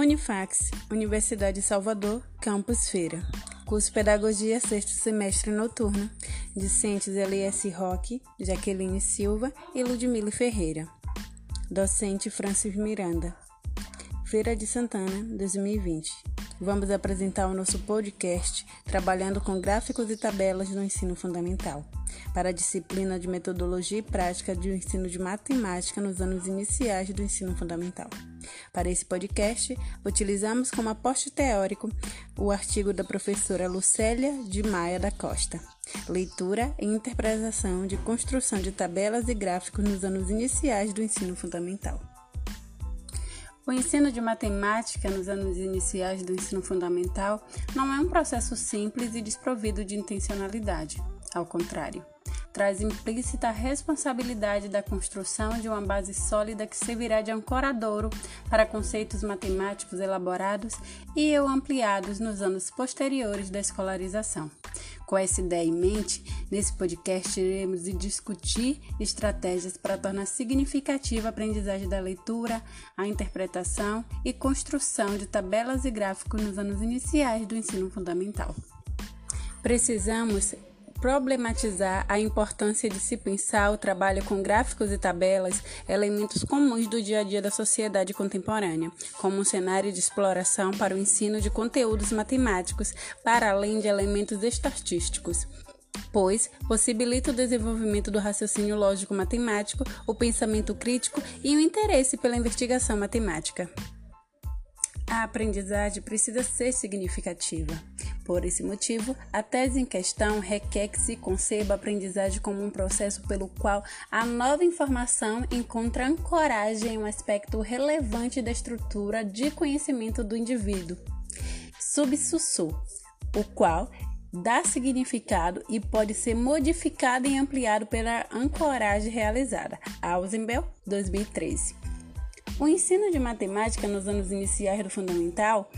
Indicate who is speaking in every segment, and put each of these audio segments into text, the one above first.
Speaker 1: Unifax, Universidade de Salvador, Campus Feira. Curso Pedagogia, sexto semestre noturno. Discentes Elias Roque, Jaqueline Silva e Ludmila Ferreira. Docente Francis Miranda. Feira de Santana, 2020. Vamos apresentar o nosso podcast trabalhando com gráficos e tabelas do ensino fundamental para a disciplina de metodologia e prática do ensino de matemática nos anos iniciais do ensino fundamental. Para esse podcast, utilizamos como aposto teórico o artigo da professora Lucélia de Maia da Costa, Leitura e Interpretação de Construção de Tabelas e Gráficos nos anos iniciais do ensino fundamental. O ensino de matemática nos anos iniciais do ensino fundamental não é um processo simples e desprovido de intencionalidade. Ao contrário, traz implícita a responsabilidade da construção de uma base sólida que servirá de ancoradouro para conceitos matemáticos elaborados e ou ampliados nos anos posteriores da escolarização. Com essa ideia em mente, nesse podcast iremos discutir estratégias para tornar significativa a aprendizagem da leitura, a interpretação e construção de tabelas e gráficos nos anos iniciais do ensino fundamental. Precisamos problematizar a importância de se pensar o trabalho com gráficos e tabelas, elementos comuns do dia a dia da sociedade contemporânea, como um cenário de exploração para o ensino de conteúdos matemáticos, para além de elementos estatísticos pois possibilita o desenvolvimento do raciocínio lógico-matemático, o pensamento crítico e o interesse pela investigação matemática. A aprendizagem precisa ser significativa. Por esse motivo, a tese em questão requer que se conceba a aprendizagem como um processo pelo qual a nova informação encontra ancoragem em um aspecto relevante da estrutura de conhecimento do indivíduo, subsussu, o qual dá significado e pode ser modificado e ampliado pela ancoragem realizada. Ausenbel, 2013. O ensino de matemática nos anos iniciais do fundamental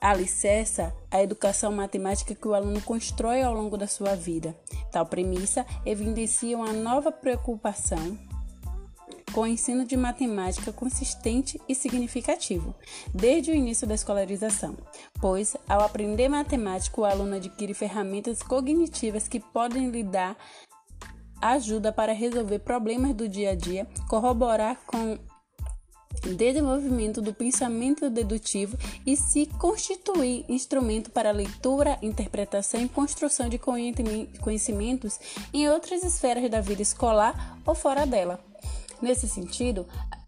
Speaker 1: alicerça a educação matemática que o aluno constrói ao longo da sua vida. Tal premissa evidencia uma nova preocupação com o ensino de matemática consistente e significativo, desde o início da escolarização, pois, ao aprender matemática, o aluno adquire ferramentas cognitivas que podem lhe dar ajuda para resolver problemas do dia a dia, corroborar com desenvolvimento do pensamento dedutivo e se constituir instrumento para leitura, interpretação e construção de conhecimentos em outras esferas da vida escolar ou fora dela. Nesse sentido,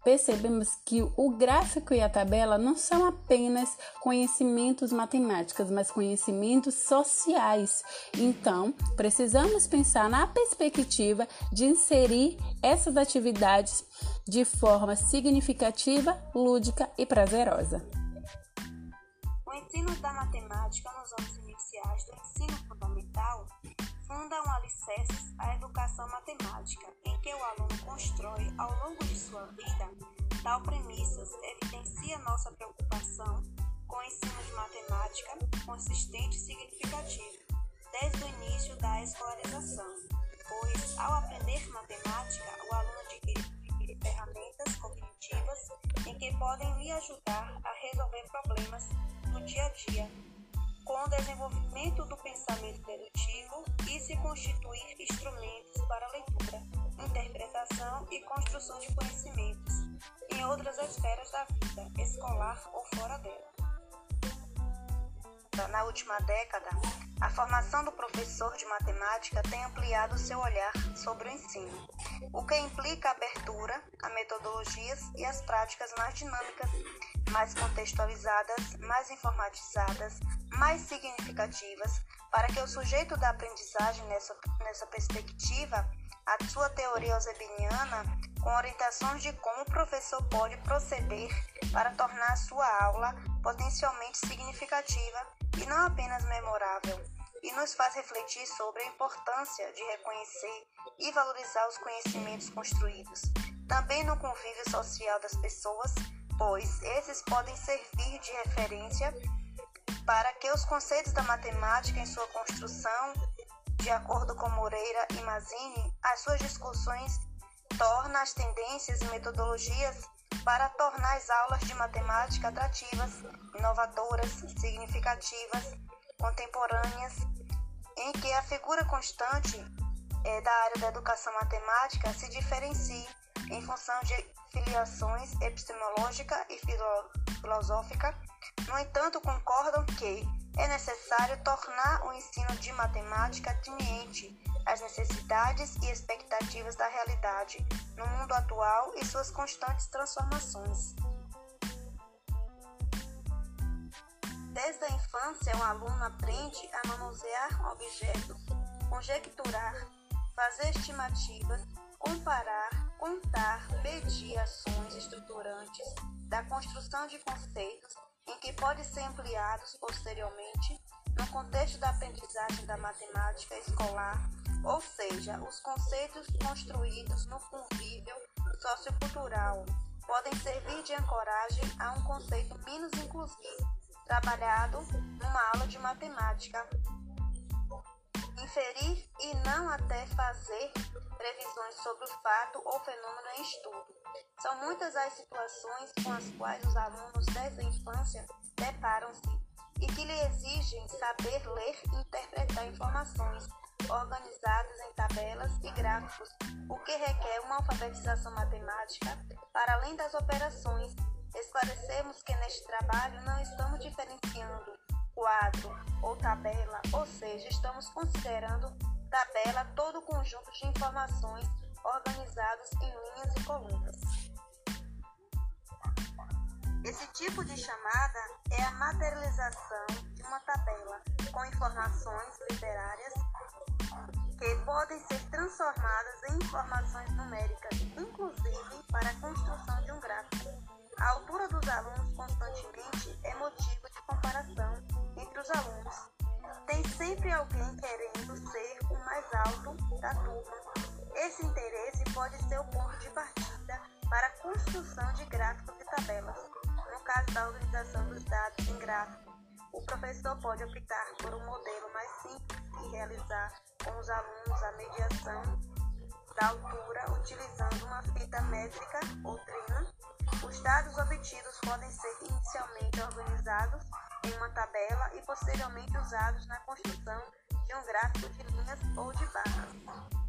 Speaker 1: percebemos que o gráfico e a tabela não são apenas conhecimentos matemáticos, mas conhecimentos sociais. Então, precisamos pensar na perspectiva de inserir essas atividades de forma significativa, lúdica e prazerosa.
Speaker 2: O ensino da matemática nos anos iniciais do ensino fundamental fundam alicerces à matemática, em que o aluno constrói, ao longo de sua vida, tal premissas evidencia nossa preocupação com o ensino de matemática consistente e significativo, desde o início da escolarização, pois, ao aprender matemática, o aluno adquire ferramentas cognitivas em que podem lhe ajudar a resolver problemas no dia a dia com o desenvolvimento do pensamento dedutivo e se constituir instrumentos para leitura, interpretação e construção de conhecimentos em outras esferas da vida, escolar ou fora dela. Na última década, a formação do professor de matemática tem ampliado seu olhar sobre o ensino, o que implica a abertura a metodologias e as práticas mais dinâmicas, mais contextualizadas, mais informatizadas, mais significativas para que o sujeito da aprendizagem nessa, nessa perspectiva, a sua teoria eusebiniana, com orientações de como o professor pode proceder para tornar a sua aula potencialmente significativa e não apenas memorável, e nos faz refletir sobre a importância de reconhecer e valorizar os conhecimentos construídos, também no convívio social das pessoas, pois esses podem servir de referência para que os conceitos da matemática em sua construção, de acordo com Moreira e Mazzini, as suas discussões tornam as tendências e metodologias para tornar as aulas de matemática atrativas, inovadoras, significativas, contemporâneas, em que a figura constante é, da área da educação matemática se diferencie em função de filiações epistemológica e filosófica. No entanto, concordam que é necessário tornar o ensino de matemática ateniente às necessidades e expectativas da realidade no mundo atual e suas constantes transformações. Desde a infância, o aluno aprende a manusear objetos, conjecturar, fazer estimativas, comparar, contar, medir ações estruturantes da construção de conceitos em que podem ser ampliados posteriormente no contexto da aprendizagem da matemática escolar, ou seja, os conceitos construídos no convívio sociocultural podem servir de ancoragem a um conceito menos inclusivo, trabalhado numa aula de matemática. Inferir e não até fazer previsões sobre o fato ou fenômeno em estudo. São muitas as situações com as quais os alunos desde a infância deparam-se e que lhe exigem saber ler e interpretar informações organizadas em tabelas e gráficos, o que requer uma alfabetização matemática para além das operações. Esclarecemos que neste trabalho não estamos diferenciando quadro ou tabela, ou seja, estamos considerando tabela todo o conjunto de informações organizados em linhas e colunas. Esse tipo de chamada é a materialização uma tabela com informações literárias que podem ser transformadas em informações numéricas, inclusive para a construção de um gráfico. A altura dos alunos constantemente é motivo de comparação entre os alunos. Tem sempre alguém querendo ser o mais alto da turma. Esse interesse pode ser o ponto de partida para a construção de gráficos e tabelas. No caso da organização dos dados em gráfico, o professor pode optar por um modelo mais simples e realizar com os alunos a mediação da altura utilizando uma fita métrica ou trina. Os dados obtidos podem ser inicialmente organizados em uma tabela e posteriormente usados na construção de um gráfico de linhas ou de barras.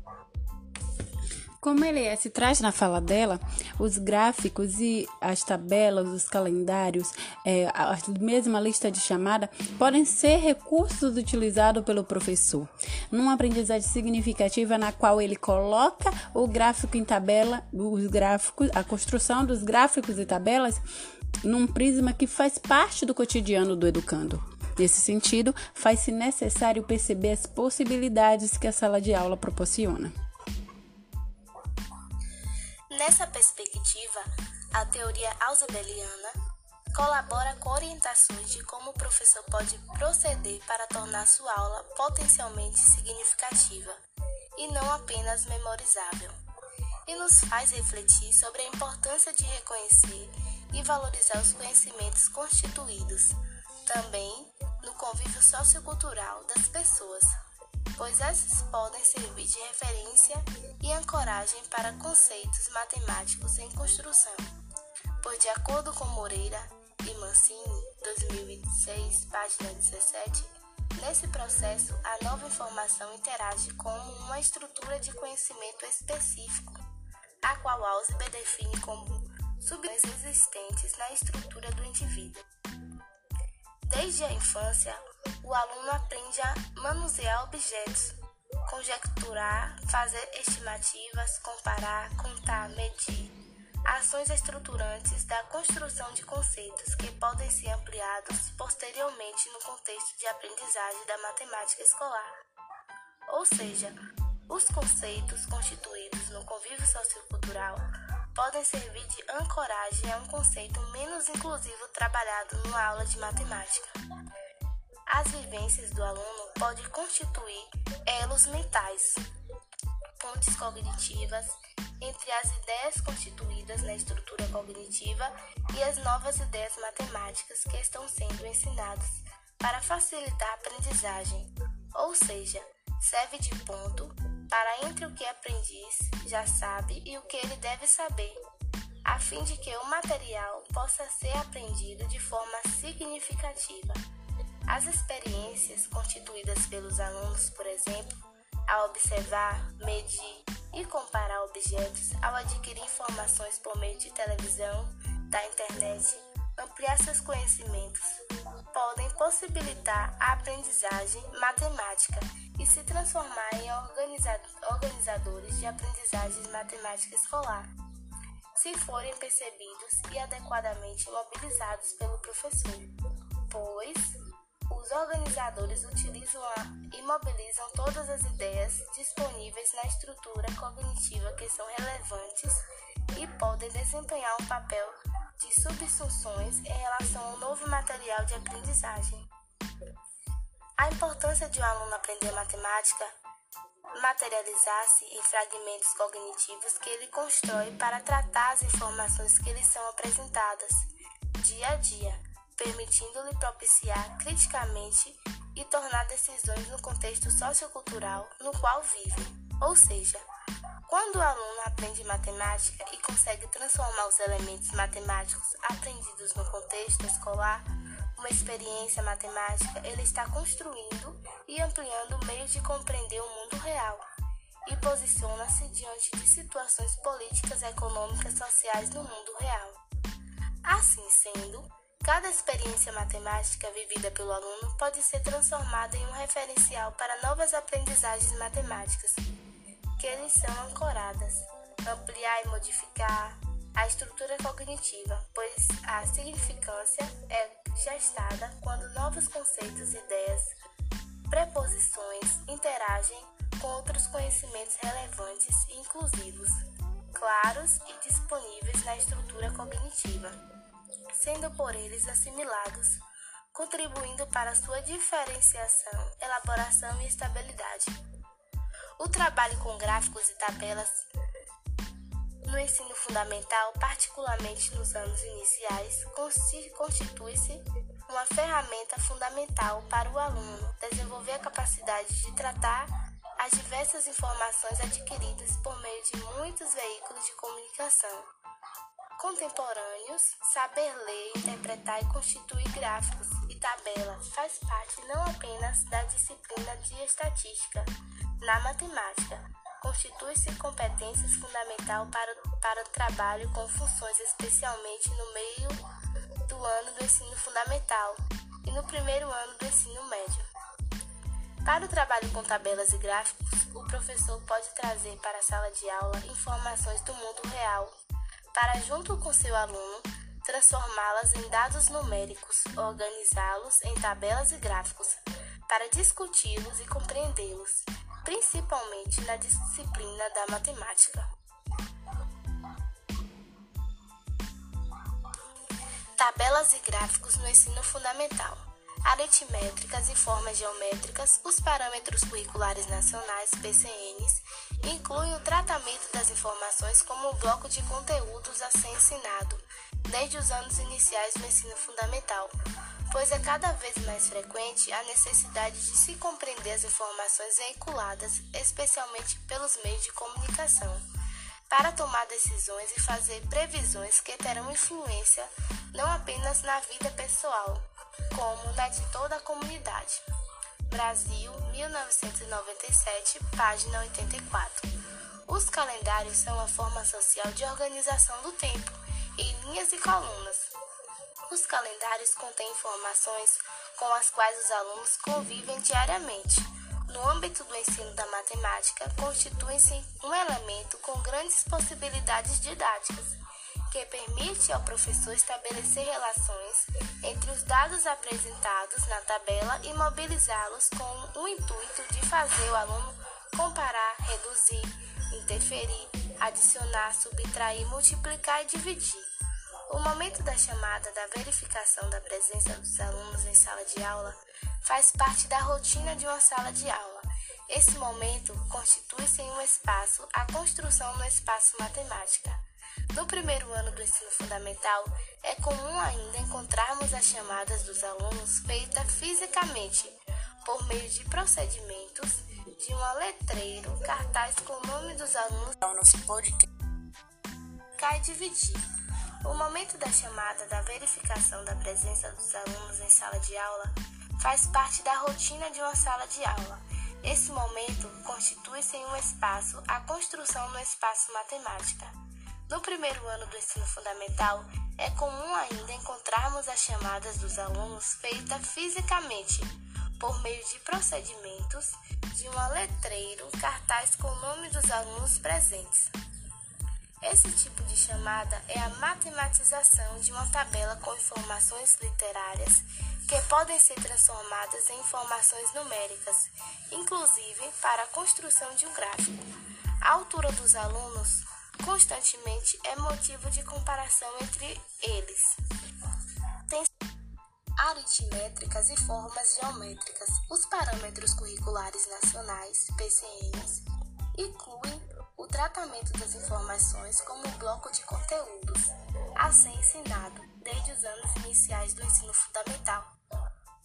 Speaker 1: Como Eliette traz na fala dela, os gráficos e as tabelas, os calendários, é, a mesma lista de chamada, podem ser recursos utilizados pelo professor numa aprendizagem significativa na qual ele coloca o gráfico em tabela, os gráficos, a construção dos gráficos e tabelas num prisma que faz parte do cotidiano do educando. Nesse sentido, faz-se necessário perceber as possibilidades que a sala de aula proporciona.
Speaker 3: Nessa perspectiva, a teoria ausubeliana colabora com orientações de como o professor pode proceder para tornar sua aula potencialmente significativa e não apenas memorizável, e nos faz refletir sobre a importância de reconhecer e valorizar os conhecimentos constituídos, também no convívio sociocultural das pessoas, pois essas podem servir de referência e ancoragem para conceitos matemáticos em construção. Pois, de acordo com Moreira e Mancini, 2006, página 17, nesse processo a nova informação interage com uma estrutura de conhecimento específico, a qual Ausubel define como substâncias existentes na estrutura do indivíduo. Desde a infância, o aluno aprende a manusear objetos, conjecturar, fazer estimativas, comparar, contar, medir. Ações estruturantes da construção de conceitos que podem ser ampliados posteriormente no contexto de aprendizagem da matemática escolar. Ou seja, os conceitos constituídos no convívio sociocultural podem servir de ancoragem a um conceito menos inclusivo trabalhado numa aula de matemática. As vivências do aluno podem constituir elos mentais, pontes cognitivas entre as ideias constituídas na estrutura cognitiva e as novas ideias matemáticas que estão sendo ensinadas para facilitar a aprendizagem, ou seja, serve de ponto para entre o que o aprendiz já sabe e o que ele deve saber, a fim de que o material possa ser aprendido de forma significativa. As experiências constituídas pelos alunos, por exemplo, ao observar, medir e comparar objetos, ao adquirir informações por meio de televisão, da internet, ampliar seus conhecimentos, podem possibilitar a aprendizagem matemática e se transformar em organizadores de aprendizagem matemática escolar, se forem percebidos e adequadamente mobilizados pelo professor, pois os organizadores utilizam e mobilizam todas as ideias disponíveis na estrutura cognitiva que são relevantes e podem desempenhar um papel de subsunções em relação ao novo material de aprendizagem. A importância de um aluno aprender matemática materializar-se em fragmentos cognitivos que ele constrói para tratar as informações que lhe são apresentadas dia a dia, permitindo-lhe propiciar criticamente e tornar decisões no contexto sociocultural no qual vive. Ou seja, quando o aluno aprende matemática e consegue transformar os elementos matemáticos aprendidos no contexto escolar, uma experiência matemática, ele está construindo e ampliando meios de compreender o mundo real e posiciona-se diante de situações políticas, econômicas, sociais no mundo real. Assim sendo, cada experiência matemática vivida pelo aluno pode ser transformada em um referencial para novas aprendizagens matemáticas que lhes são ancoradas, ampliar e modificar a estrutura cognitiva, pois a significância é gestada quando novos conceitos, ideias, preposições interagem com outros conhecimentos relevantes e inclusivos, claros e disponíveis na estrutura cognitiva, sendo por eles assimilados, contribuindo para sua diferenciação, elaboração e estabilidade. O trabalho com gráficos e tabelas no ensino fundamental, particularmente nos anos iniciais, constitui-se uma ferramenta fundamental para o aluno desenvolver a capacidade de tratar as diversas informações adquiridas por meio de muitos veículos de comunicação contemporâneos. Saber ler, interpretar e constituir gráficos e tabelas faz parte não apenas da disciplina de estatística, na matemática, constitui-se competências fundamental para, para o trabalho com funções especialmente no meio do ano do ensino fundamental e no primeiro ano do ensino médio. Para o trabalho com tabelas e gráficos, o professor pode trazer para a sala de aula informações do mundo real, para, junto com seu aluno, transformá-las em dados numéricos, organizá-los em tabelas e gráficos, para discuti-los e compreendê-los principalmente na disciplina da matemática. Tabelas e gráficos no ensino fundamental. Aritmétricas e formas geométricas, os parâmetros curriculares nacionais, PCNs, incluem o tratamento das informações como um bloco de conteúdos a ser ensinado desde os anos iniciais do ensino fundamental, pois é cada vez mais frequente a necessidade de se compreender as informações veiculadas, especialmente pelos meios de comunicação, para tomar decisões e fazer previsões que terão influência não apenas na vida pessoal, como na de toda a comunidade. Brasil, 1997, página 84. Os calendários são uma forma social de organização do tempo em linhas e colunas os calendários contêm informações com as quais os alunos convivem diariamente. No âmbito do ensino da matemática, constituem-se um elemento com grandes possibilidades didáticas, que permite ao professor estabelecer relações entre os dados apresentados na tabela e mobilizá-los com o intuito de fazer o aluno comparar, reduzir, interferir, adicionar, subtrair, multiplicar e dividir. O momento da chamada da verificação da presença dos alunos em sala de aula faz parte da rotina de uma sala de aula. Esse momento constitui-se em um espaço, a construção no espaço matemática. No primeiro ano do ensino fundamental, é comum ainda encontrarmos as chamadas dos alunos feitas fisicamente, por meio de procedimentos de um letreiro, cartaz com o nome dos alunos. e dividir. O momento da chamada da verificação da presença dos alunos em sala de aula faz parte da rotina de uma sala de aula. Esse momento constitui-se em um espaço, a construção no espaço matemática. No primeiro ano do ensino fundamental, é comum ainda encontrarmos as chamadas dos alunos feitas fisicamente, por meio de procedimentos de um letreiro cartaz com o nome dos alunos presentes. Esse tipo de chamada é a matematização de uma tabela com informações literárias que podem ser transformadas em informações numéricas, inclusive para a construção de um gráfico. A altura dos alunos constantemente é motivo de comparação entre eles. Tem aritmétricas e formas geométricas. Os parâmetros curriculares nacionais, PCNs, incluem o tratamento das informações como bloco de conteúdos, a ser ensinado desde os anos iniciais do ensino fundamental,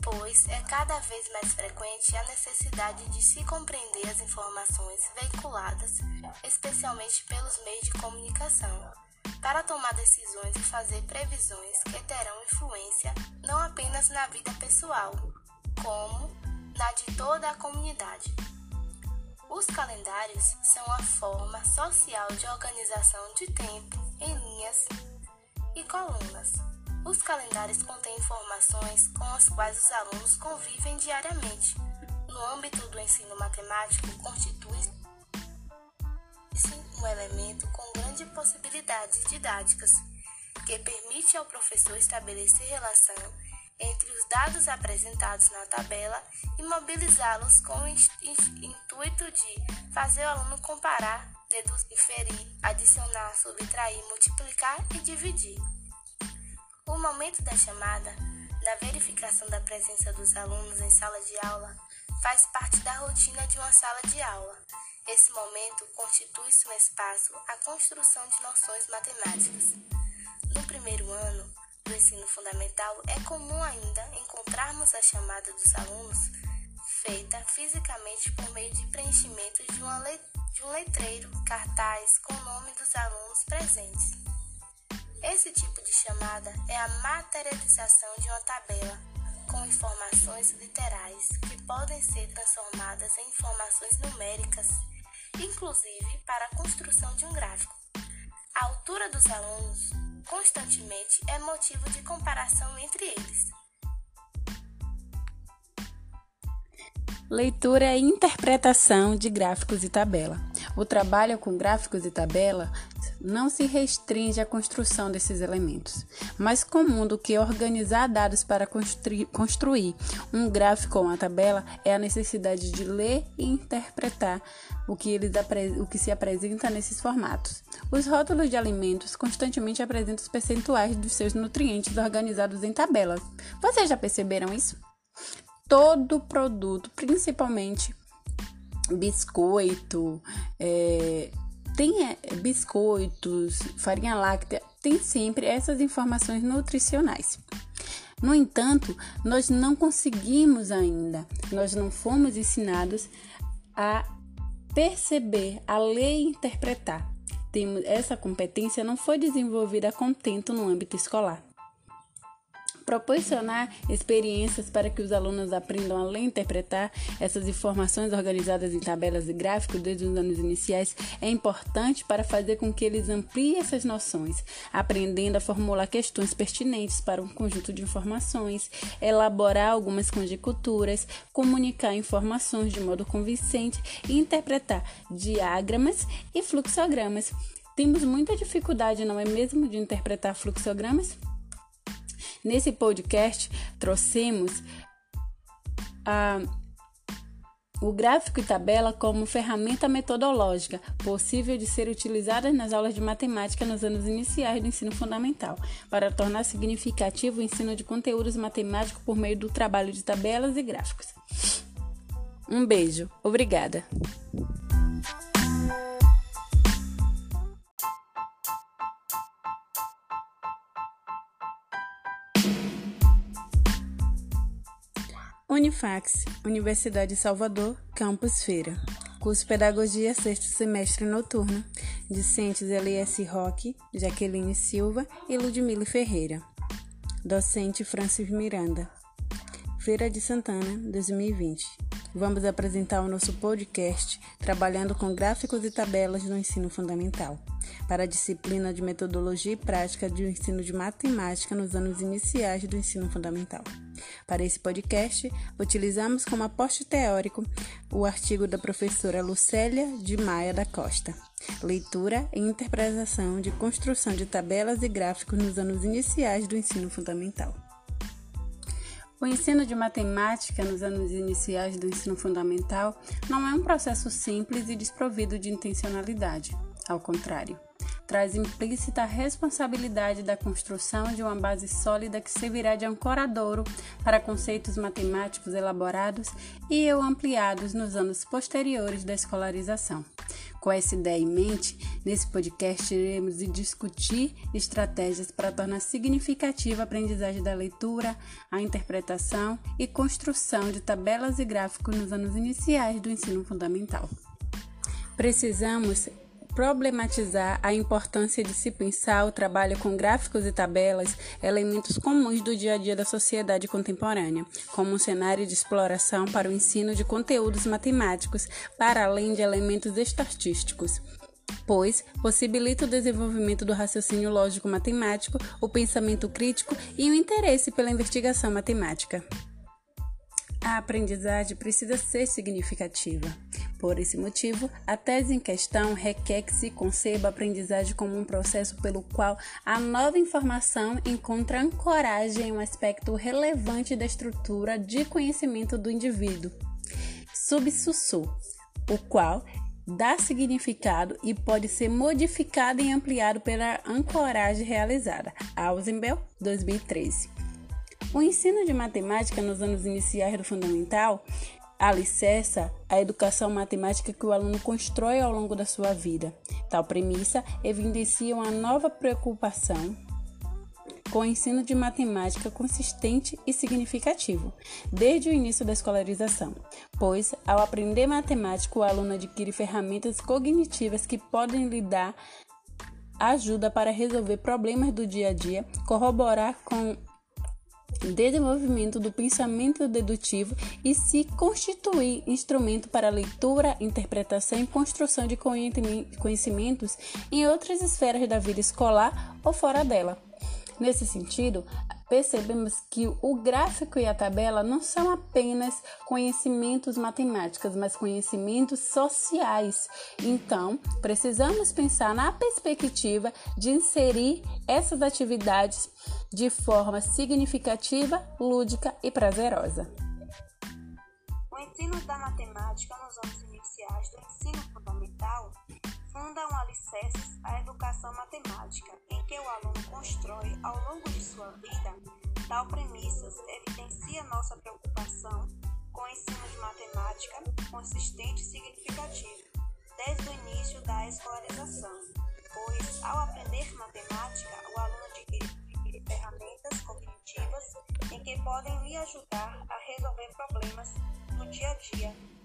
Speaker 3: pois é cada vez mais frequente a necessidade de se compreender as informações veiculadas, especialmente pelos meios de comunicação, para tomar decisões e fazer previsões que terão influência não apenas na vida pessoal, como na de toda a comunidade. Os calendários são a forma social de organização de tempo em linhas e colunas. Os calendários contêm informações com as quais os alunos convivem diariamente. No âmbito do ensino matemático, constitui-se um elemento com grandes possibilidades didáticas, que permite ao professor estabelecer relação entre os dados apresentados na tabela e mobilizá-los com o intuito de fazer o aluno comparar, deduzir, inferir, adicionar, subtrair, multiplicar e dividir. O momento da chamada, da verificação da presença dos alunos em sala de aula, faz parte da rotina de uma sala de aula. Esse momento constitui-se um espaço à construção de noções matemáticas. No primeiro ano, do ensino fundamental, é comum ainda encontrarmos a chamada dos alunos feita fisicamente por meio de preenchimento de, de um letreiro, cartaz com o nome dos alunos presentes. Esse tipo de chamada é a materialização de uma tabela com informações literais que podem ser transformadas em informações numéricas, inclusive para a construção de um gráfico. A altura dos alunos constantemente é motivo de comparação entre eles.
Speaker 1: Leitura e interpretação de gráficos e tabela. O trabalho com gráficos e tabela não se restringe à construção desses elementos, mais comum do que organizar dados para construir um gráfico ou uma tabela é a necessidade de ler e interpretar o que, eles o que se apresenta nesses formatos. Os rótulos de alimentos constantemente apresentam os percentuais dos seus nutrientes organizados em tabelas. Vocês já perceberam isso? Todo produto, principalmente biscoito, é, tem é, biscoitos, farinha láctea, tem sempre essas informações nutricionais. No entanto, nós não conseguimos ainda, nós não fomos ensinados a perceber, a ler e interpretar. Essa competência não foi desenvolvida a contento no âmbito escolar proporcionar experiências para que os alunos aprendam a ler e interpretar essas informações organizadas em tabelas e gráficos desde os anos iniciais é importante para fazer com que eles ampliem essas noções, aprendendo a formular questões pertinentes para um conjunto de informações, elaborar algumas conjecturas, comunicar informações de modo convincente e interpretar diagramas e fluxogramas. Temos muita dificuldade, não é mesmo, de interpretar fluxogramas? Nesse podcast, trouxemos a, o gráfico e tabela como ferramenta metodológica possível de ser utilizada nas aulas de matemática nos anos iniciais do ensino fundamental, para tornar significativo o ensino de conteúdos matemáticos por meio do trabalho de tabelas e gráficos. Um beijo, obrigada! Unifax, Universidade de Salvador, Campus Feira. Curso Pedagogia, sexto semestre noturno. Discentes Elias Roque, Jaqueline Silva e Ludmila Ferreira. Docente Francis Miranda. Feira de Santana, 2020. Vamos apresentar o nosso podcast trabalhando com gráficos e tabelas do ensino fundamental para a disciplina de metodologia e prática do ensino de matemática nos anos iniciais do ensino fundamental. Para esse podcast, utilizamos como aposto teórico o artigo da professora Lucélia de Maia da Costa, Leitura e Interpretação de Construção de Tabelas e Gráficos nos anos iniciais do ensino fundamental. O ensino de matemática nos anos iniciais do ensino fundamental não é um processo simples e desprovido de intencionalidade. Ao contrário, traz implícita a responsabilidade da construção de uma base sólida que servirá de ancoradouro para conceitos matemáticos elaborados e ou ampliados nos anos posteriores da escolarização. Com essa ideia em mente, nesse podcast iremos discutir estratégias para tornar significativa a aprendizagem da leitura, a interpretação e construção de tabelas e gráficos nos anos iniciais do ensino fundamental. Precisamos problematizar a importância de se pensar o trabalho com gráficos e tabelas, elementos comuns do dia a dia da sociedade contemporânea, como um cenário de exploração para o ensino de conteúdos matemáticos, para além de elementos estatísticos pois possibilita o desenvolvimento do raciocínio lógico-matemático, o pensamento crítico e o interesse pela investigação matemática. A aprendizagem precisa ser significativa. Por esse motivo, a tese em questão requer que se conceba a aprendizagem como um processo pelo qual a nova informação encontra ancoragem em um aspecto relevante da estrutura de conhecimento do indivíduo, subsussu, o qual dá significado e pode ser modificado e ampliado pela ancoragem realizada. Ausenbel, 2013. O ensino de matemática nos anos iniciais do fundamental alicerça a educação matemática que o aluno constrói ao longo da sua vida. Tal premissa evidencia uma nova preocupação com o ensino de matemática consistente e significativo, desde o início da escolarização, pois, ao aprender matemática, o aluno adquire ferramentas cognitivas que podem lhe dar ajuda para resolver problemas do dia a dia, corroborar com desenvolvimento do pensamento dedutivo e se constituir instrumento para leitura, interpretação e construção de conhecimentos em outras esferas da vida escolar ou fora dela. Nesse sentido, percebemos que o gráfico e a tabela não são apenas conhecimentos matemáticos, mas conhecimentos sociais. Então, precisamos pensar na perspectiva de inserir essas atividades de forma significativa, lúdica e prazerosa.
Speaker 2: O ensino da matemática nos anos iniciais do ensino fundamental fundam alicerces à educação matemática, em que o aluno constrói ao longo de sua vida. Tal premissas evidencia nossa preocupação com o ensino de matemática consistente e significativo, desde o início da escolarização, pois, ao aprender matemática, o aluno adquire ferramentas cognitivas em que podem lhe ajudar a resolver problemas no dia a dia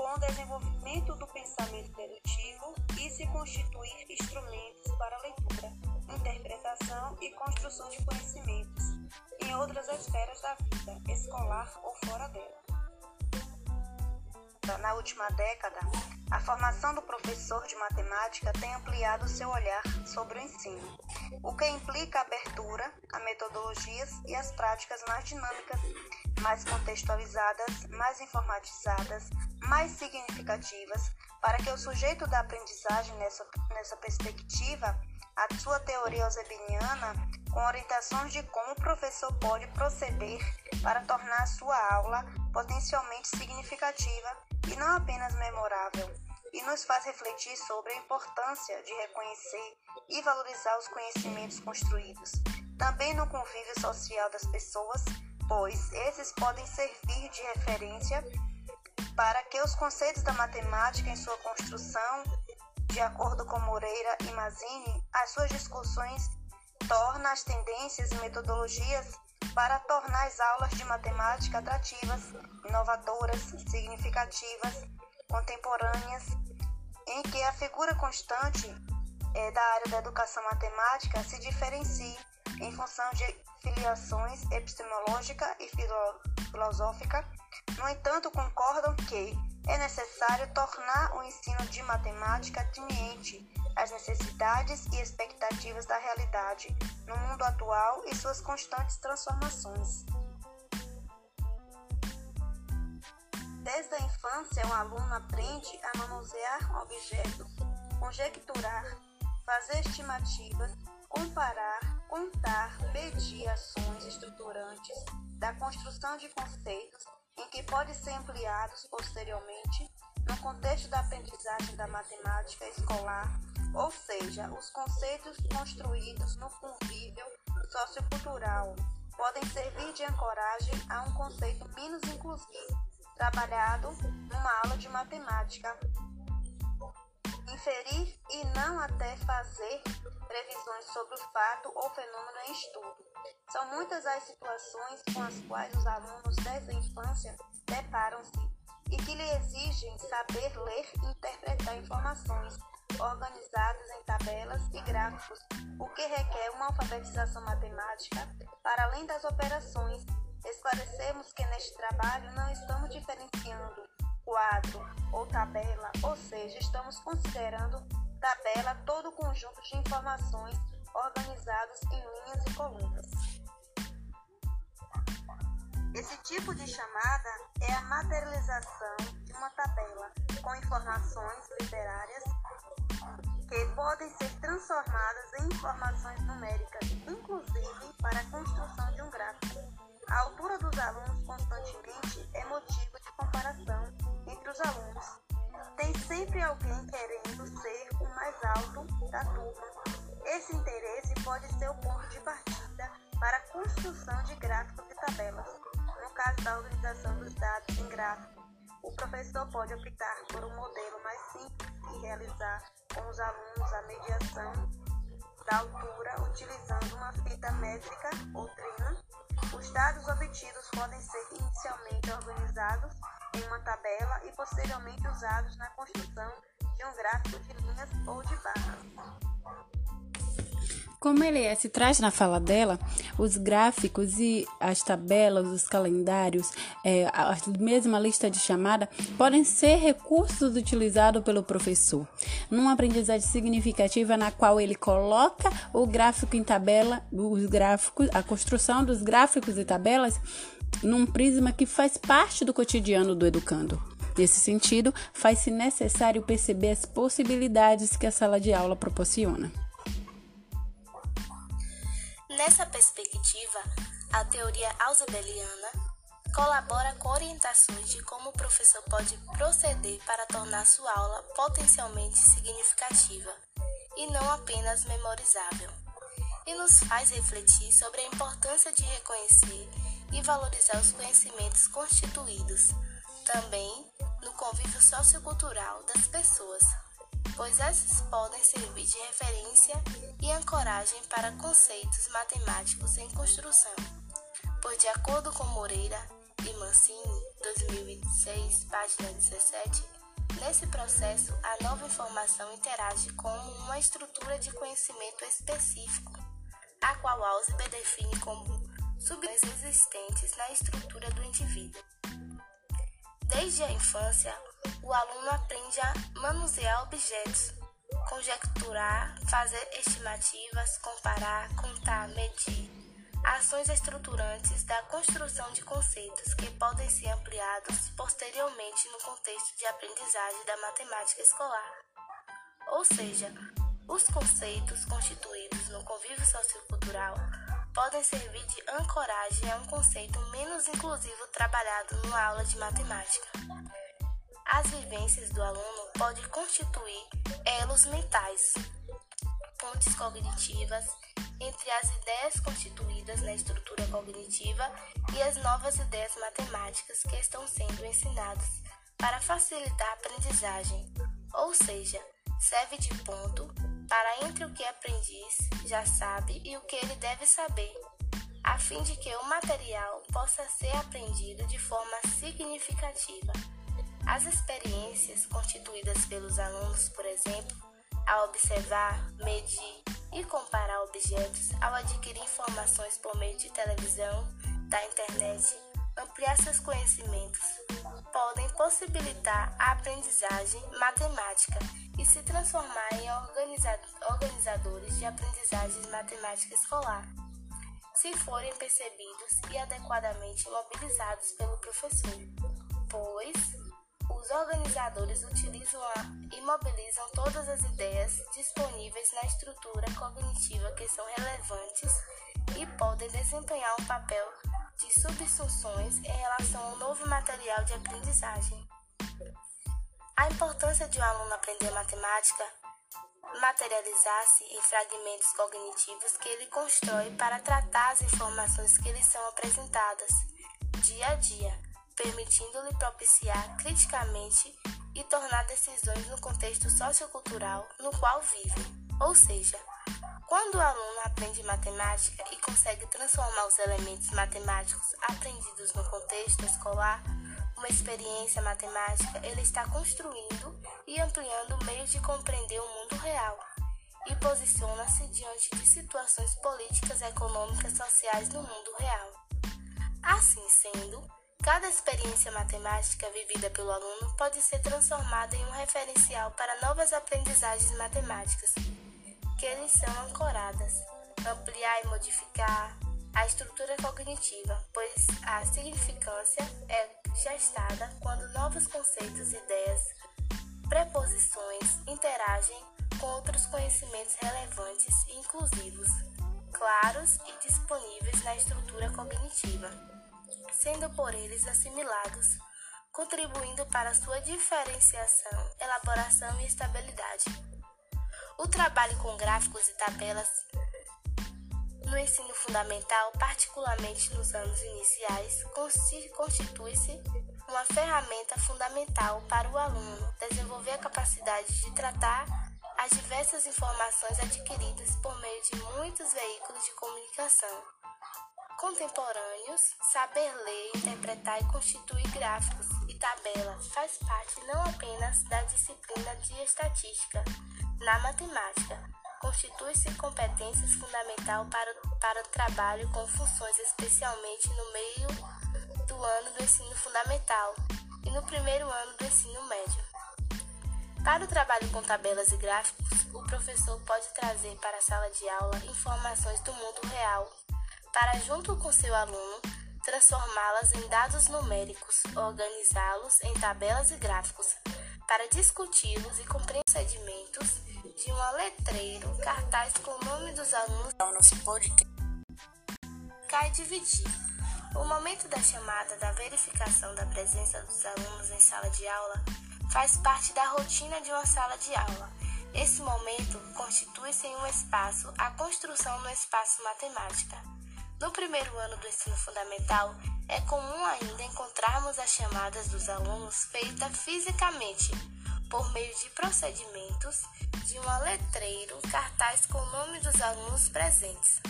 Speaker 2: com o desenvolvimento do pensamento dedutivo e se constituir instrumentos para leitura, interpretação e construção de conhecimentos em outras esferas da vida, escolar ou fora dela.
Speaker 4: Na última década, a formação do professor de matemática tem ampliado seu olhar sobre o ensino, o que implica a abertura a metodologias e as práticas mais dinâmicas, mais contextualizadas, mais informatizadas, mais significativas, para que o sujeito da aprendizagem nessa, nessa perspectiva, a sua teoria eusebiniana, com orientações de como o professor pode proceder para tornar a sua aula potencialmente significativa e não apenas memorável, e nos faz refletir sobre a importância de reconhecer e valorizar os conhecimentos construídos, também no convívio social das pessoas, pois esses podem servir de referência para que os conceitos da matemática em sua construção, de acordo com Moreira e Mazzini, as suas discussões tornam as tendências e metodologias para tornar as aulas de matemática atrativas, inovadoras, significativas,
Speaker 2: contemporâneas, em que a figura constante é, da área da educação matemática se diferencie em função de filiações epistemológica e filosófica. No entanto, concordam que é necessário tornar o ensino de matemática ateniente às necessidades e expectativas da realidade no mundo atual e suas constantes transformações. Desde a infância, o aluno aprende a manusear objetos, conjecturar, fazer estimativas, comparar, contar, medir ações estruturantes da construção de conceitos em que podem ser ampliados posteriormente no contexto da aprendizagem da matemática escolar, ou seja, os conceitos construídos no convívio sociocultural podem servir de ancoragem a um conceito menos inclusivo, trabalhado numa aula de matemática inferir e não até fazer previsões sobre o fato ou fenômeno em estudo. São muitas as situações com as quais os alunos desde a infância deparam-se e que lhe exigem saber ler e interpretar informações organizadas em tabelas e gráficos, o que requer uma alfabetização matemática para além das operações. Esclarecemos que neste trabalho não estamos diferenciando quadro ou tabela, ou seja, estamos considerando tabela todo o conjunto de informações organizados em linhas e colunas. Esse tipo de chamada é a materialização de uma tabela com informações literárias que podem ser transformadas em informações numéricas, inclusive para a construção de um gráfico. A altura dos alunos constantemente é motivo de comparação entre os alunos. Tem sempre alguém querendo ser o mais alto da turma. Esse interesse pode ser o ponto de partida para a construção de gráficos e tabelas. No caso da organização dos dados em gráfico, o professor pode optar por um modelo mais simples e realizar com os alunos a mediação da altura utilizando uma fita métrica ou trina. Os dados obtidos podem ser inicialmente organizados em uma tabela e posteriormente usados na construção de um gráfico de linhas ou de barras.
Speaker 1: Como Eliette traz na fala dela, os gráficos e as tabelas, os calendários, é, a mesma lista de chamada podem ser recursos utilizados pelo professor numa aprendizagem significativa na qual ele coloca o gráfico em tabela, os gráficos, a construção dos gráficos e tabelas num prisma que faz parte do cotidiano do educando. Nesse sentido, faz-se necessário perceber as possibilidades que a sala de aula proporciona.
Speaker 3: Nessa perspectiva, a teoria ausubeliana colabora com orientações de como o professor pode proceder para tornar sua aula potencialmente significativa e não apenas memorizável, e nos faz refletir sobre a importância de reconhecer e valorizar os conhecimentos constituídos, também no convívio sociocultural das pessoas, pois essas podem servir de referência e ancoragem para conceitos matemáticos em construção. Pois, de acordo com Moreira e Mancini, 2006, página 17, nesse processo a nova informação interage com uma estrutura de conhecimento específico, a qual Ausubel define como substâncias existentes na estrutura do indivíduo. Desde a infância, o aluno aprende a manusear objetos, conjecturar, fazer estimativas, comparar, contar, medir. Ações estruturantes da construção de conceitos que podem ser ampliados posteriormente no contexto de aprendizagem da matemática escolar. Ou seja, os conceitos constituídos no convívio sociocultural podem servir de ancoragem a um conceito menos inclusivo trabalhado numa aula de matemática. As vivências do aluno podem constituir elos mentais, pontes cognitivas entre as ideias constituídas na estrutura cognitiva e as novas ideias matemáticas que estão sendo ensinadas para facilitar a aprendizagem, ou seja, serve de ponto para entre o que aprendiz já sabe e o que ele deve saber, a fim de que o material possa ser aprendido de forma significativa. As experiências constituídas pelos alunos, por exemplo, ao observar, medir e comparar objetos, ao adquirir informações por meio de televisão, da internet, ampliar seus conhecimentos, podem possibilitar a aprendizagem matemática e se transformar em organizadores de aprendizagem matemática escolar, se forem percebidos e adequadamente mobilizados pelo professor, pois os organizadores utilizam e mobilizam todas as ideias disponíveis na estrutura cognitiva que são relevantes e podem desempenhar um papel de subsunções em relação ao novo material de aprendizagem. A importância de um aluno aprender matemática materializar-se em fragmentos cognitivos que ele constrói para tratar as informações que lhe são apresentadas dia a dia, permitindo-lhe propiciar criticamente e tornar decisões no contexto sociocultural no qual vive, ou seja, quando o aluno aprende matemática e consegue transformar os elementos matemáticos aprendidos no contexto escolar, uma experiência matemática, ele está construindo e ampliando meios de compreender o mundo real e posiciona-se diante de situações políticas, econômicas, sociais no mundo real. Assim sendo, cada experiência matemática vivida pelo aluno pode ser transformada em um referencial para novas aprendizagens matemáticas que eles são ancoradas, ampliar e modificar a estrutura cognitiva, pois a significância é gestada quando novos conceitos, ideias, preposições interagem com outros conhecimentos relevantes e inclusivos, claros e disponíveis na estrutura cognitiva, sendo por eles assimilados, contribuindo para sua diferenciação, elaboração e estabilidade. O trabalho com gráficos e tabelas no ensino fundamental, particularmente nos anos iniciais, constitui-se uma ferramenta fundamental para o aluno desenvolver a capacidade de tratar as diversas informações adquiridas por meio de muitos veículos de comunicação. Contemporâneos, saber ler, interpretar e constituir gráficos e tabelas faz parte não apenas da disciplina de estatística, na matemática, constitui-se competências fundamental para, para o trabalho com funções especialmente no meio do ano do ensino fundamental e no primeiro ano do ensino médio. Para o trabalho com tabelas e gráficos, o professor pode trazer para a sala de aula informações do mundo real, para, junto com seu aluno, transformá-las em dados numéricos, organizá-los em tabelas e gráficos, para discuti-los e compreender procedimentos de um letreiro, cartaz com o nome dos alunos nosso podcast. Cai dividir. O momento da chamada da verificação da presença dos alunos em sala de aula faz parte da rotina de uma sala de aula. Esse momento constitui-se em um espaço, a construção no espaço matemática. No primeiro ano do ensino fundamental, é comum ainda encontrarmos as chamadas dos alunos feitas fisicamente, por meio de procedimentos de um letreiro cartaz com o nome dos alunos presentes.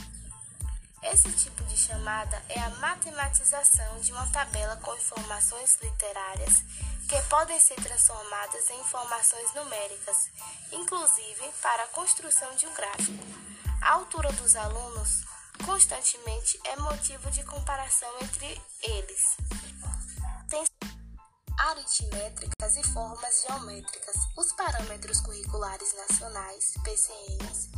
Speaker 3: Esse tipo de chamada é a matematização de uma tabela com informações literárias que podem ser transformadas em informações numéricas, inclusive para a construção de um gráfico. A altura dos alunos constantemente é motivo de comparação entre eles aritmétricas e formas geométricas. Os parâmetros curriculares nacionais, PCNs,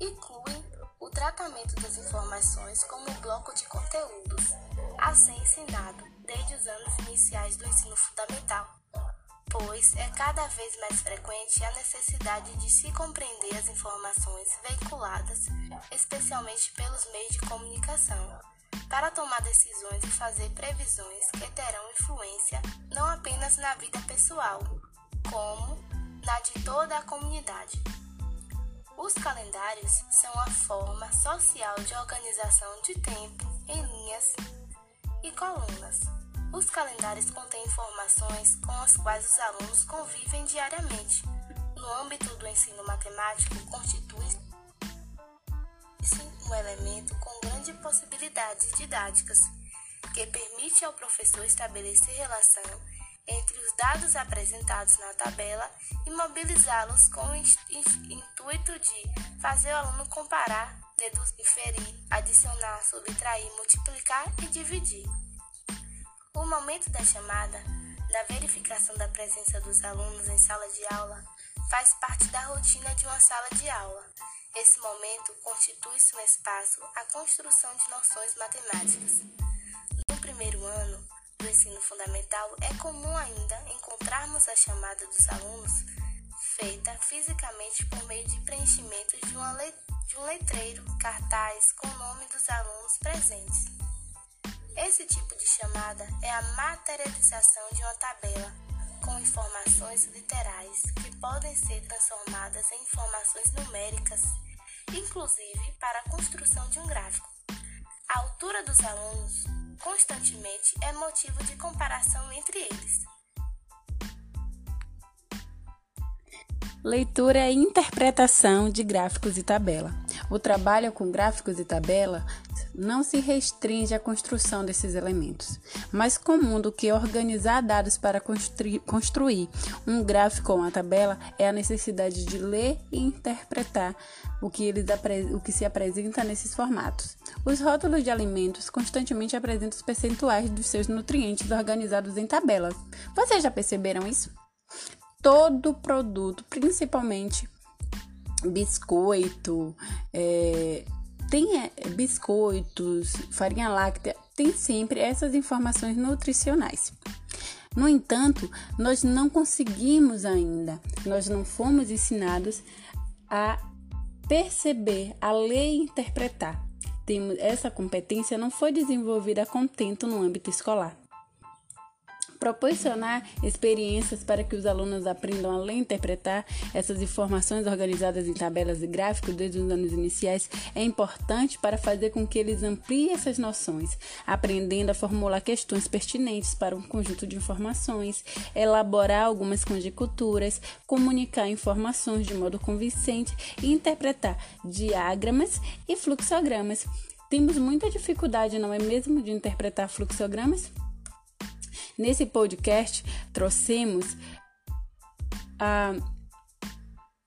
Speaker 3: incluem o tratamento das informações como bloco de conteúdos, a ser ensinado desde os anos iniciais do ensino fundamental, pois é cada vez mais frequente a necessidade de se compreender as informações veiculadas, especialmente pelos meios de comunicação para tomar decisões e fazer previsões que terão influência não apenas na vida pessoal, como na de toda a comunidade. Os calendários são a forma social de organização de tempo em linhas e colunas. Os calendários contêm informações com as quais os alunos convivem diariamente. No âmbito do ensino matemático, constitui um elemento com grande possibilidades didáticas, que permite ao professor estabelecer relação entre os dados apresentados na tabela e mobilizá-los com o intuito de fazer o aluno comparar, deduzir, inferir, adicionar, subtrair, multiplicar e dividir. O momento da chamada, da verificação da presença dos alunos em sala de aula, faz parte da rotina de uma sala de aula. Esse momento constitui-se um espaço à construção de noções matemáticas. No primeiro ano do ensino fundamental, é comum ainda encontrarmos a chamada dos alunos feita fisicamente por meio de preenchimento de, de um letreiro, cartaz com o nome dos alunos presentes. Esse tipo de chamada é a materialização de uma tabela com informações literais que podem ser transformadas em informações numéricas, inclusive para a construção de um gráfico. A altura dos alunos constantemente é motivo de comparação entre eles.
Speaker 1: Leitura e interpretação de gráficos e tabela. O trabalho com gráficos e tabela não se restringe à construção desses elementos, mais comum do que organizar dados para construir um gráfico ou uma tabela é a necessidade de ler e interpretar o que, eles o que se apresenta nesses formatos. Os rótulos de alimentos constantemente apresentam os percentuais dos seus nutrientes organizados em tabelas. Vocês já perceberam isso? Todo produto, principalmente biscoito, é, tem é, biscoitos, farinha láctea, tem sempre essas informações nutricionais. No entanto, nós não conseguimos ainda, nós não fomos ensinados a perceber, a ler e interpretar. Essa competência não foi desenvolvida contento no âmbito escolar proporcionar experiências para que os alunos aprendam a ler e interpretar essas informações organizadas em tabelas e gráficos desde os anos iniciais é importante para fazer com que eles ampliem essas noções, aprendendo a formular questões pertinentes para um conjunto de informações, elaborar algumas conjecturas, comunicar informações de modo convincente e interpretar diagramas e fluxogramas. Temos muita dificuldade, não é mesmo, de interpretar fluxogramas? Nesse podcast, trouxemos a,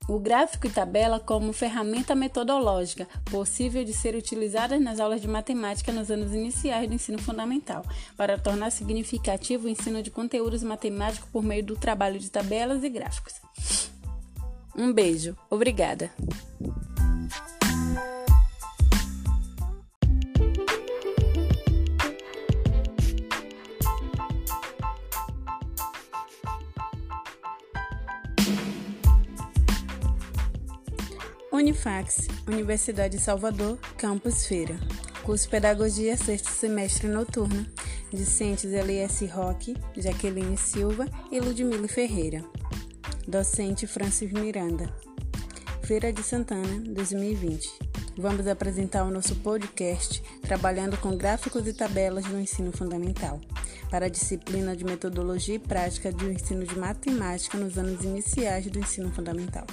Speaker 1: o gráfico e tabela como ferramenta metodológica possível de ser utilizada nas aulas de matemática nos anos iniciais do ensino fundamental, para tornar significativo o ensino de conteúdos matemáticos por meio do trabalho de tabelas e gráficos. Um beijo, obrigada! Unifax, Universidade de Salvador, Campus Feira. Curso Pedagogia, sexto semestre noturno. Discentes Elias Roque, Jaqueline Silva e Ludmila Ferreira. Docente Francis Miranda. Feira de Santana, 2020. Vamos apresentar o nosso podcast trabalhando com gráficos e tabelas no ensino fundamental para a disciplina de metodologia e prática do ensino de matemática nos anos iniciais do ensino fundamental.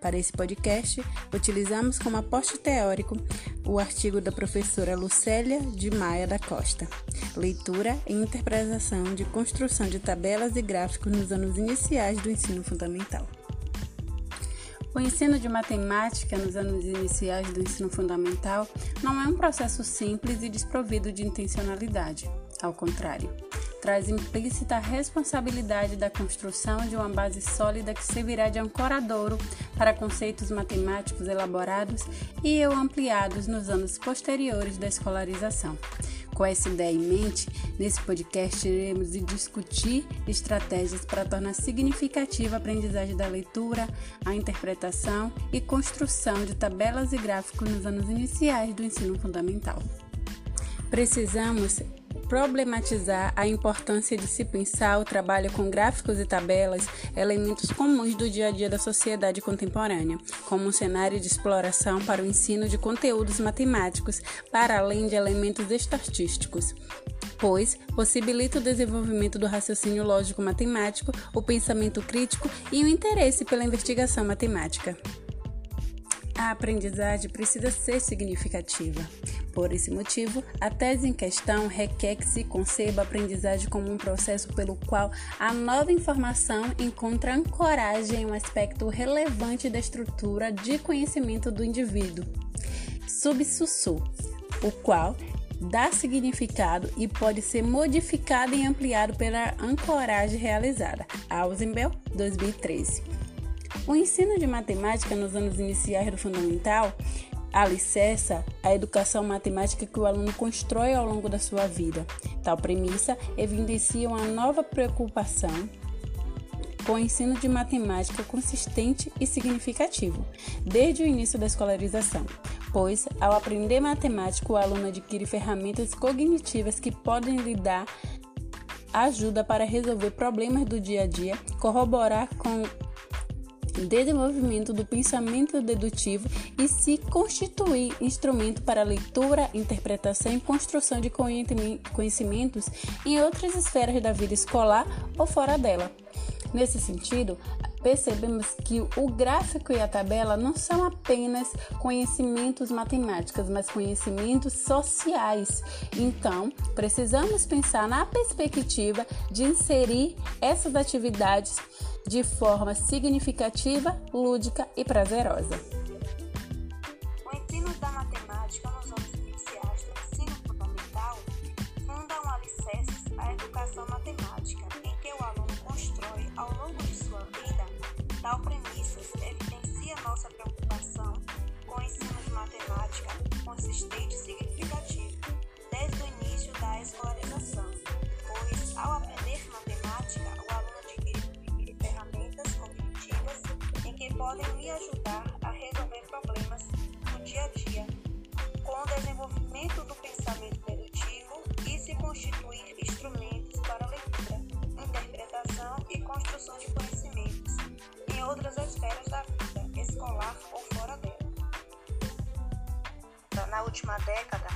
Speaker 1: Para esse podcast, utilizamos como aposto teórico o artigo da professora Lucélia de Maia da Costa, Leitura e Interpretação de Construção de Tabelas e Gráficos nos anos iniciais do ensino fundamental. O ensino de matemática nos anos iniciais do ensino fundamental não é um processo simples e desprovido de intencionalidade. Ao contrário, traz implícita a responsabilidade da construção de uma base sólida que servirá de ancoradouro para conceitos matemáticos elaborados e ou ampliados nos anos posteriores da escolarização. Com essa ideia em mente, nesse podcast iremos discutir estratégias para tornar significativa a aprendizagem da leitura, a interpretação e construção de tabelas e gráficos nos anos iniciais do ensino fundamental. Precisamos problematizar a importância de se pensar o trabalho com gráficos e tabelas, elementos comuns do dia a dia da sociedade contemporânea, como um cenário de exploração para o ensino de conteúdos matemáticos, para além de elementos estatísticos pois possibilita o desenvolvimento do raciocínio lógico-matemático, o pensamento crítico e o interesse pela investigação matemática. A aprendizagem precisa ser significativa, Por esse motivo, a tese em questão requer que se conceba a aprendizagem como um processo pelo qual a nova informação encontra ancoragem em um aspecto relevante da estrutura de conhecimento do indivíduo, subsussu, o qual dá significado e pode ser modificado e ampliado pela ancoragem realizada. Ausenbel, 2013. O ensino de matemática nos anos iniciais do fundamental alicerça a educação matemática que o aluno constrói ao longo da sua vida. Tal premissa evidencia uma nova preocupação com o ensino de matemática consistente e significativo, desde o início da escolarização, pois, ao aprender matemática, o aluno adquire ferramentas cognitivas que podem lhe dar ajuda para resolver problemas do dia a dia, corroborar com desenvolvimento do pensamento dedutivo e se constituir instrumento para leitura, interpretação e construção de conhecimentos em outras esferas da vida escolar ou fora dela. Nesse sentido, percebemos que o gráfico e a tabela não são apenas conhecimentos matemáticos, mas conhecimentos sociais. Então, precisamos pensar na perspectiva de inserir essas atividades de forma significativa, lúdica e prazerosa.
Speaker 2: O ensino da matemática nos anos iniciais do ensino fundamental funda um alicerce à educação matemática, em que o aluno constrói, ao longo de sua vida, tal premissas evidencia nossa preocupação com o ensino de matemática consistente e significativo, desde o início da escolarização, pois, ao aprender ajudar a resolver problemas no dia a dia, com o desenvolvimento do pensamento dedutivo e se constituir instrumentos para leitura, interpretação e construção de conhecimentos em outras esferas da vida, escolar ou fora dela. Na última década,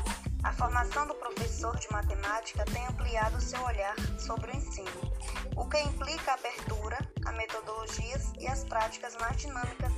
Speaker 2: a formação do professor de matemática tem ampliado seu olhar sobre o ensino, o que implica a abertura a metodologias e as práticas mais dinâmicas,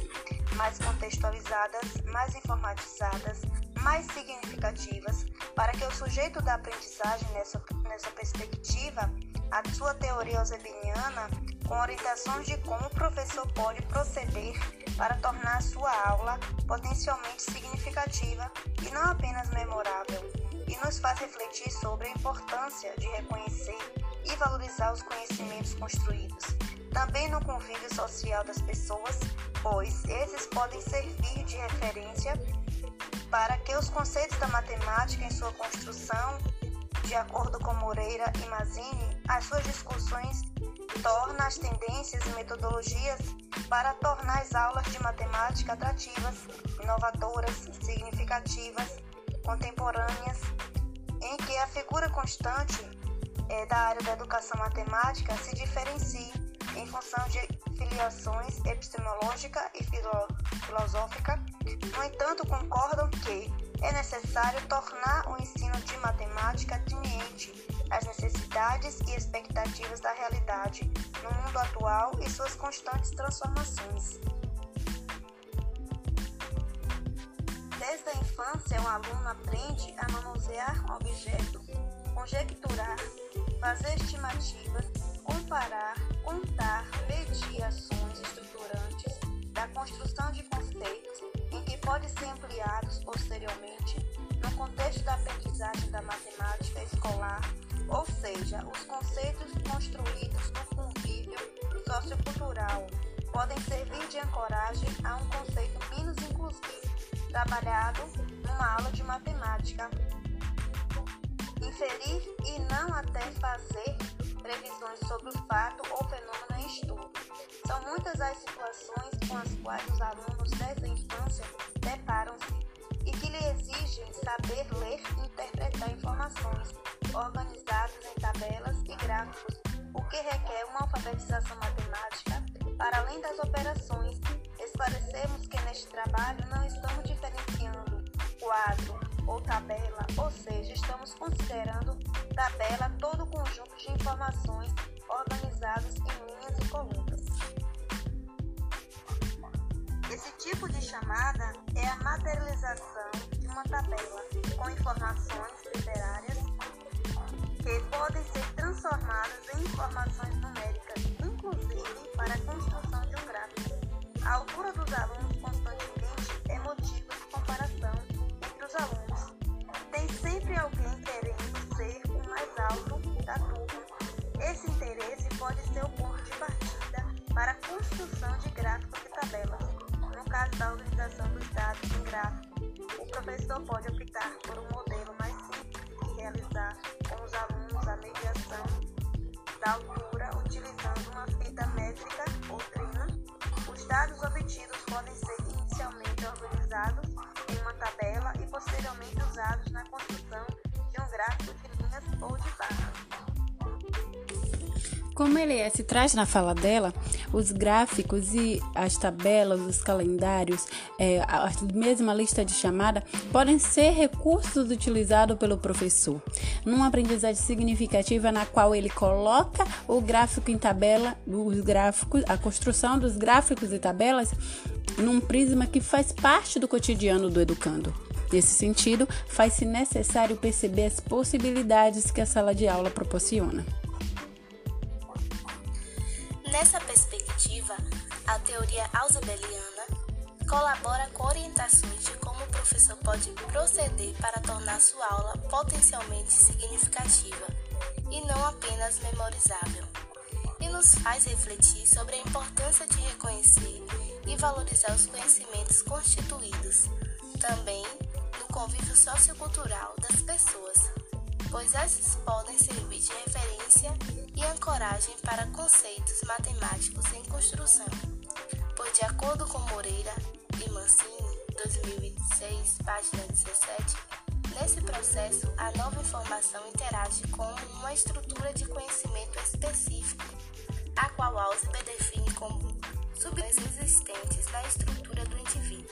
Speaker 2: mais contextualizadas, mais informatizadas, mais significativas, para que o sujeito da aprendizagem nessa, nessa perspectiva, a sua teoria eusebiniana, com orientações de como o professor pode proceder para tornar a sua aula potencialmente significativa e não apenas memorável, e nos faz refletir sobre a importância de reconhecer e valorizar os conhecimentos construídos, também no convívio social das pessoas, pois esses podem servir de referência para que os conceitos da matemática em sua construção, de acordo com Moreira e Mazzini, as suas discussões torna as tendências e metodologias para tornar as aulas de matemática atrativas, inovadoras, significativas, contemporâneas, em que a figura constante é, da área da educação matemática se diferencie em função de filiações epistemológica e filosófica. No entanto, concordam que é necessário tornar o ensino de matemática ateniente às necessidades e expectativas da realidade no mundo atual e suas constantes transformações. Desde a infância, o aluno aprende a manusear um objeto, conjecturar, fazer estimativas, comparar, contar, medir ações estruturantes da construção de conceitos em que podem ser ampliados posteriormente no contexto da aprendizagem da matemática escolar, ou seja, os conceitos construídos no convívio sociocultural podem servir de ancoragem a um conceito menos inclusivo trabalhado numa aula de matemática. Inferir e não até fazer previsões sobre o fato ou fenômeno em estudo. São muitas as situações com as quais os alunos desde a infância deparam-se e que lhe exigem saber ler e interpretar informações organizadas em tabelas e gráficos, o que requer uma alfabetização matemática para além das operações esclarecemos que neste trabalho não estamos diferenciando quadro ou tabela, ou seja, estamos considerando tabela todo o conjunto de informações organizadas em linhas e colunas. Esse tipo de chamada é a materialização de uma tabela, com informações literárias que podem ser transformadas em informações numéricas, inclusive para a construção de um gráfico. A altura dos alunos constantemente é motivo de comparação entre os alunos. Tem sempre alguém querendo ser o mais alto da turma. Esse interesse pode ser o ponto de partida para a construção de gráficos e tabelas. No caso da organização dos dados em gráficos, o professor pode optar por um modelo mais simples e realizar com os alunos a mediação da altura ou trina. Os dados obtidos podem ser inicialmente organizados em uma tabela e posteriormente usados na construção de um gráfico de linhas ou de barras.
Speaker 1: Como ele se traz na fala dela, os gráficos e as tabelas, os calendários, é, a mesma lista de chamada podem ser recursos utilizados pelo professor numa aprendizagem significativa na qual ele coloca o gráfico em tabela, os gráficos, a construção dos gráficos e tabelas num prisma que faz parte do cotidiano do educando. Nesse sentido, faz-se necessário perceber as possibilidades que a sala de aula proporciona.
Speaker 3: Nessa perspectiva, a teoria ausubeliana colabora com orientações de o professor pode proceder para tornar sua aula potencialmente significativa e não apenas memorizável, e nos faz refletir sobre a importância de reconhecer e valorizar os conhecimentos constituídos, também no convívio sociocultural das pessoas, pois esses podem servir de referência e ancoragem para conceitos matemáticos em construção, pois, de acordo com Moreira e Mancini, 2006, página 17, nesse processo a nova informação interage com uma estrutura de conhecimento específico, a qual Alzheimer define como substâncias existentes na estrutura do indivíduo.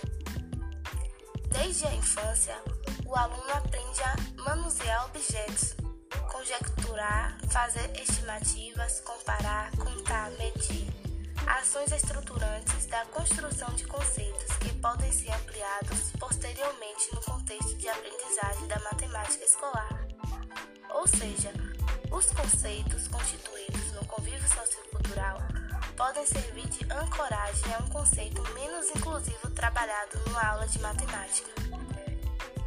Speaker 3: Desde a infância, o aluno aprende a manusear objetos, conjecturar, fazer estimativas, comparar, contar, medir. Ações estruturantes da construção de Ou seja, os conceitos constituídos no convívio sociocultural podem servir de ancoragem a um conceito menos inclusivo trabalhado numa aula de matemática.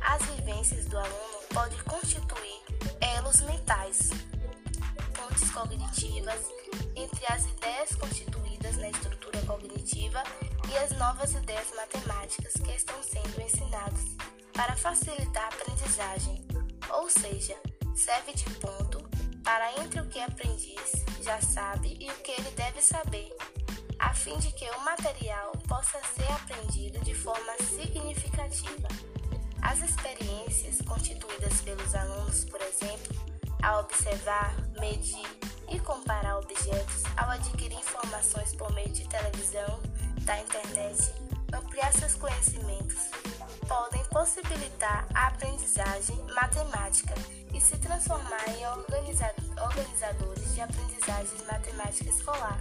Speaker 3: As vivências do aluno podem constituir elos mentais, pontes cognitivas entre as ideias constituídas na estrutura cognitiva e as novas ideias matemáticas que estão sendo ensinadas para facilitar a aprendizagem, ou seja, serve de ponto para entre o que o aprendiz já sabe e o que ele deve saber, a fim de que o material possa ser aprendido de forma significativa. As experiências constituídas pelos alunos, por exemplo, ao observar, medir e comparar objetos, ao adquirir informações por meio de televisão, da internet, ampliar seus conhecimentos, podem possibilitar a aprendizagem matemática e se transformar em organizadores de aprendizagem matemática escolar,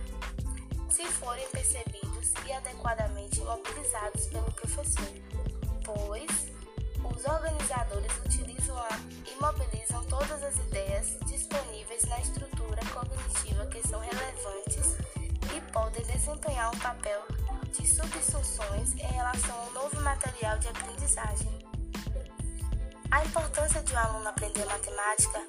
Speaker 3: se forem percebidos e adequadamente mobilizados pelo professor, pois os organizadores utilizam e mobilizam todas as ideias disponíveis na estrutura cognitiva que são relevantes e podem desempenhar um papel de subsunções em relação ao novo material de aprendizagem. A importância de um aluno aprender matemática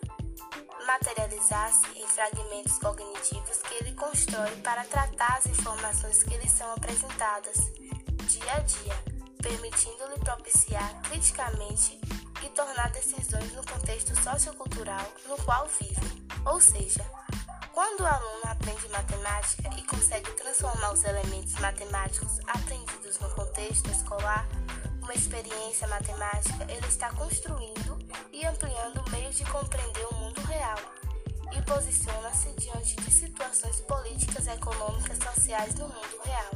Speaker 3: materializar-se em fragmentos cognitivos que ele constrói para tratar as informações que lhe são apresentadas dia a dia permitindo-lhe propiciar criticamente e tornar decisões no contexto sociocultural no qual vive. Ou seja, quando o aluno aprende matemática e consegue transformar os elementos matemáticos aprendidos no contexto escolar, uma experiência matemática, ele está construindo e ampliando meios de compreender o mundo real e posiciona-se diante de situações políticas, econômicas, sociais no mundo real.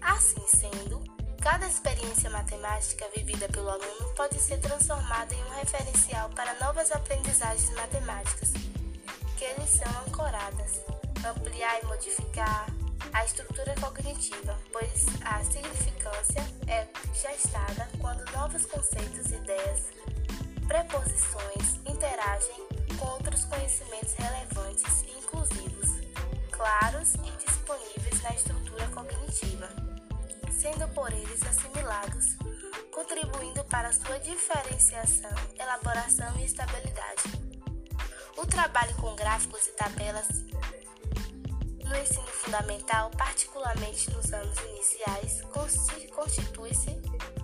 Speaker 3: Assim sendo, Cada experiência matemática vivida pelo aluno pode ser transformada em um referencial para novas aprendizagens matemáticas, que lhes são ancoradas, ampliar e modificar a estrutura cognitiva, pois a significância é gestada quando novos conceitos ideias preposições interagem com outros conhecimentos relevantes e inclusivos, claros e disponíveis na estrutura cognitiva, sendo por eles assimilados, contribuindo para sua diferenciação, elaboração e estabilidade. O trabalho com gráficos e tabelas no ensino fundamental, particularmente nos anos iniciais, constitui-se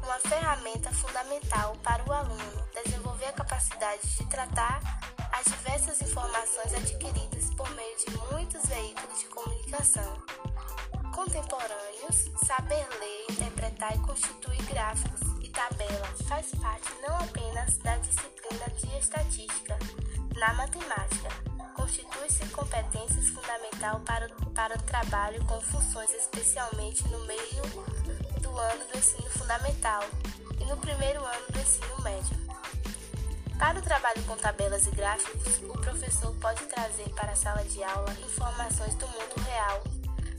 Speaker 3: uma ferramenta fundamental para o aluno desenvolver a capacidade de tratar as diversas informações adquiridas por meio de muitos veículos de comunicação contemporâneos, saber ler, interpretar e constituir gráficos tabelas faz parte não apenas da disciplina de estatística na matemática, constitui-se competências fundamental para, para o trabalho com funções, especialmente no meio do ano do ensino fundamental e no primeiro ano do ensino médio. Para o trabalho com tabelas e gráficos, o professor pode trazer para a sala de aula informações do mundo real,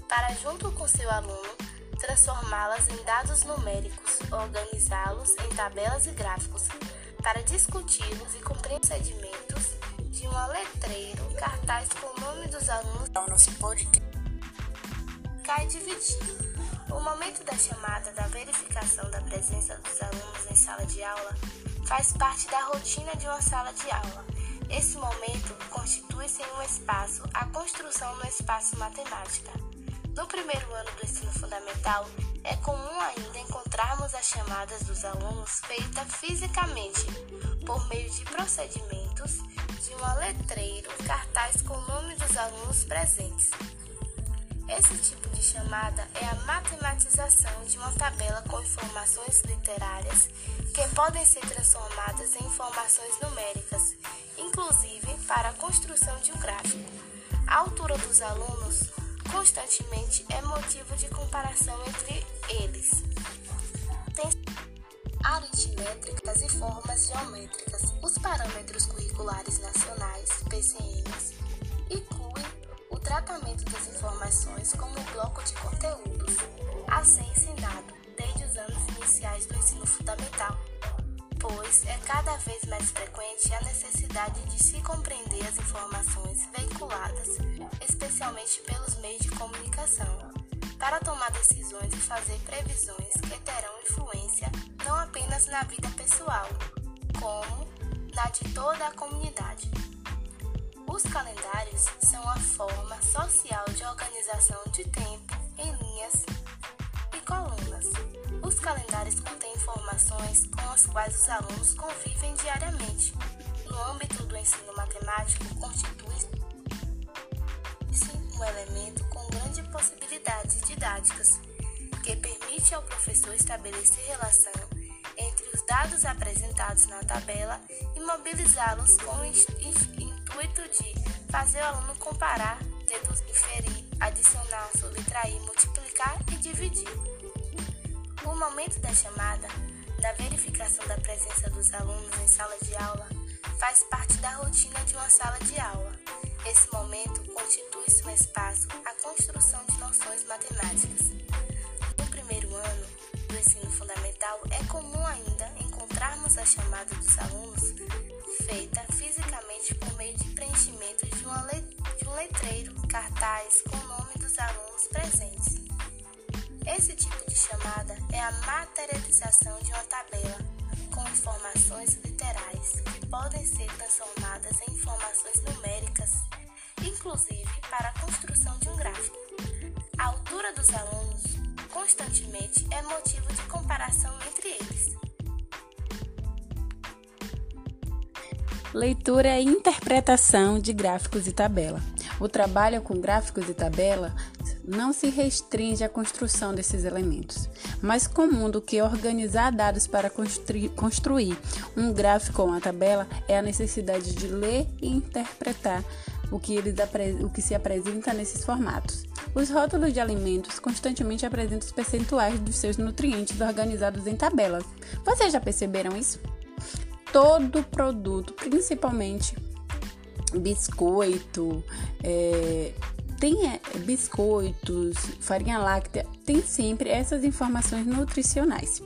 Speaker 3: para, junto com seu aluno, transformá-las em dados numéricos, organizá-los em tabelas e gráficos, para discuti-los e cumprir procedimentos de um letreiro, cartaz com o nome dos alunos nosso podcast. Cai dividido. O momento da chamada da verificação da presença dos alunos em sala de aula faz parte da rotina de uma sala de aula. Esse momento constitui-se em um espaço, a construção no espaço matemática. No primeiro ano do ensino fundamental, é comum ainda encontrarmos as chamadas dos alunos feitas fisicamente, por meio de procedimentos de um letreiro, cartaz com o nome dos alunos presentes. Esse tipo de chamada é a matematização de uma tabela com informações literárias que podem ser transformadas em informações numéricas, inclusive para a construção de um gráfico. A altura dos alunos constantemente é motivo de comparação entre eles. Tem aritmétricas e formas geométricas. Os parâmetros curriculares nacionais, PCNs, incluem o tratamento das informações como bloco de conteúdos, a ser ensinado desde os anos iniciais do ensino fundamental, pois é cada vez mais frequente a necessidade de se compreender as informações veiculadas, especialmente pelos meios de comunicação, para tomar decisões e fazer previsões que terão influência não apenas na vida pessoal, como na de toda a comunidade. Os calendários são a forma social de organização de tempo em linhas colunas. Os calendários contêm informações com as quais os alunos convivem diariamente. No âmbito do ensino matemático, constitui-se um elemento com grandes possibilidades didáticas, que permite ao professor estabelecer relação entre os dados apresentados na tabela e mobilizá-los com o intuito de fazer o aluno comparar, deduzir, inferir, adicionar, subtrair, multiplicar e dividir. O momento da chamada, da verificação da presença dos alunos em sala de aula, faz parte da rotina de uma sala de aula. Esse momento constitui-se um espaço à construção de noções matemáticas. No primeiro ano do ensino fundamental, é comum ainda encontrarmos a chamada dos alunos feita fisicamente por meio de preenchimento de, de um letreiro, cartaz com o nome dos alunos presentes. Esse tipo de chamada é a materialização de uma tabela com informações literais que podem ser transformadas em informações numéricas, inclusive para a construção de um gráfico. A altura dos alunos constantemente é motivo de comparação entre eles.
Speaker 1: Leitura e interpretação de gráficos e tabela. O trabalho com gráficos e tabela não se restringe à construção desses elementos. Mais comum do que organizar dados para construir um gráfico ou uma tabela é a necessidade de ler e interpretar o que, eles o que se apresenta nesses formatos. Os rótulos de alimentos constantemente apresentam os percentuais dos seus nutrientes organizados em tabelas. Vocês já perceberam isso? todo produto, principalmente biscoito, é, tem é, biscoitos, farinha láctea, tem sempre essas informações nutricionais.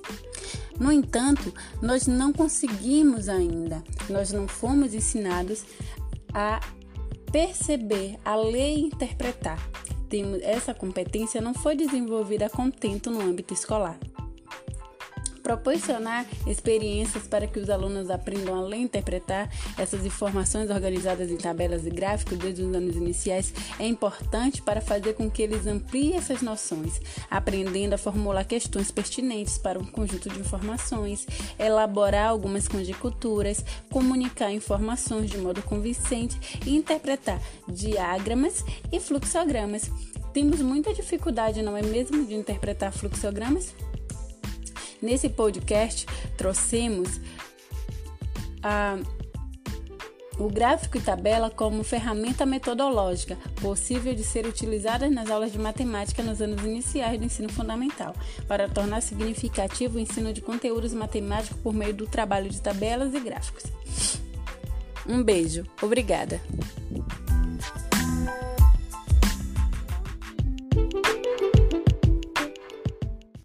Speaker 1: No entanto, nós não conseguimos ainda, nós não fomos ensinados a perceber, a ler e interpretar. Essa competência não foi desenvolvida a contento no âmbito escolar proporcionar experiências para que os alunos aprendam a ler e interpretar essas informações organizadas em tabelas e gráficos desde os anos iniciais é importante para fazer com que eles ampliem essas noções, aprendendo a formular questões pertinentes para um conjunto de informações, elaborar algumas conjecturas, comunicar informações de modo convincente e interpretar diagramas e fluxogramas. Temos muita dificuldade, não é mesmo, de interpretar fluxogramas? Nesse podcast, trouxemos a, o gráfico e tabela como ferramenta metodológica possível de ser utilizada nas aulas de matemática nos anos iniciais do ensino fundamental, para tornar significativo o ensino de conteúdos matemáticos por meio do trabalho de tabelas e gráficos. Um beijo, obrigada!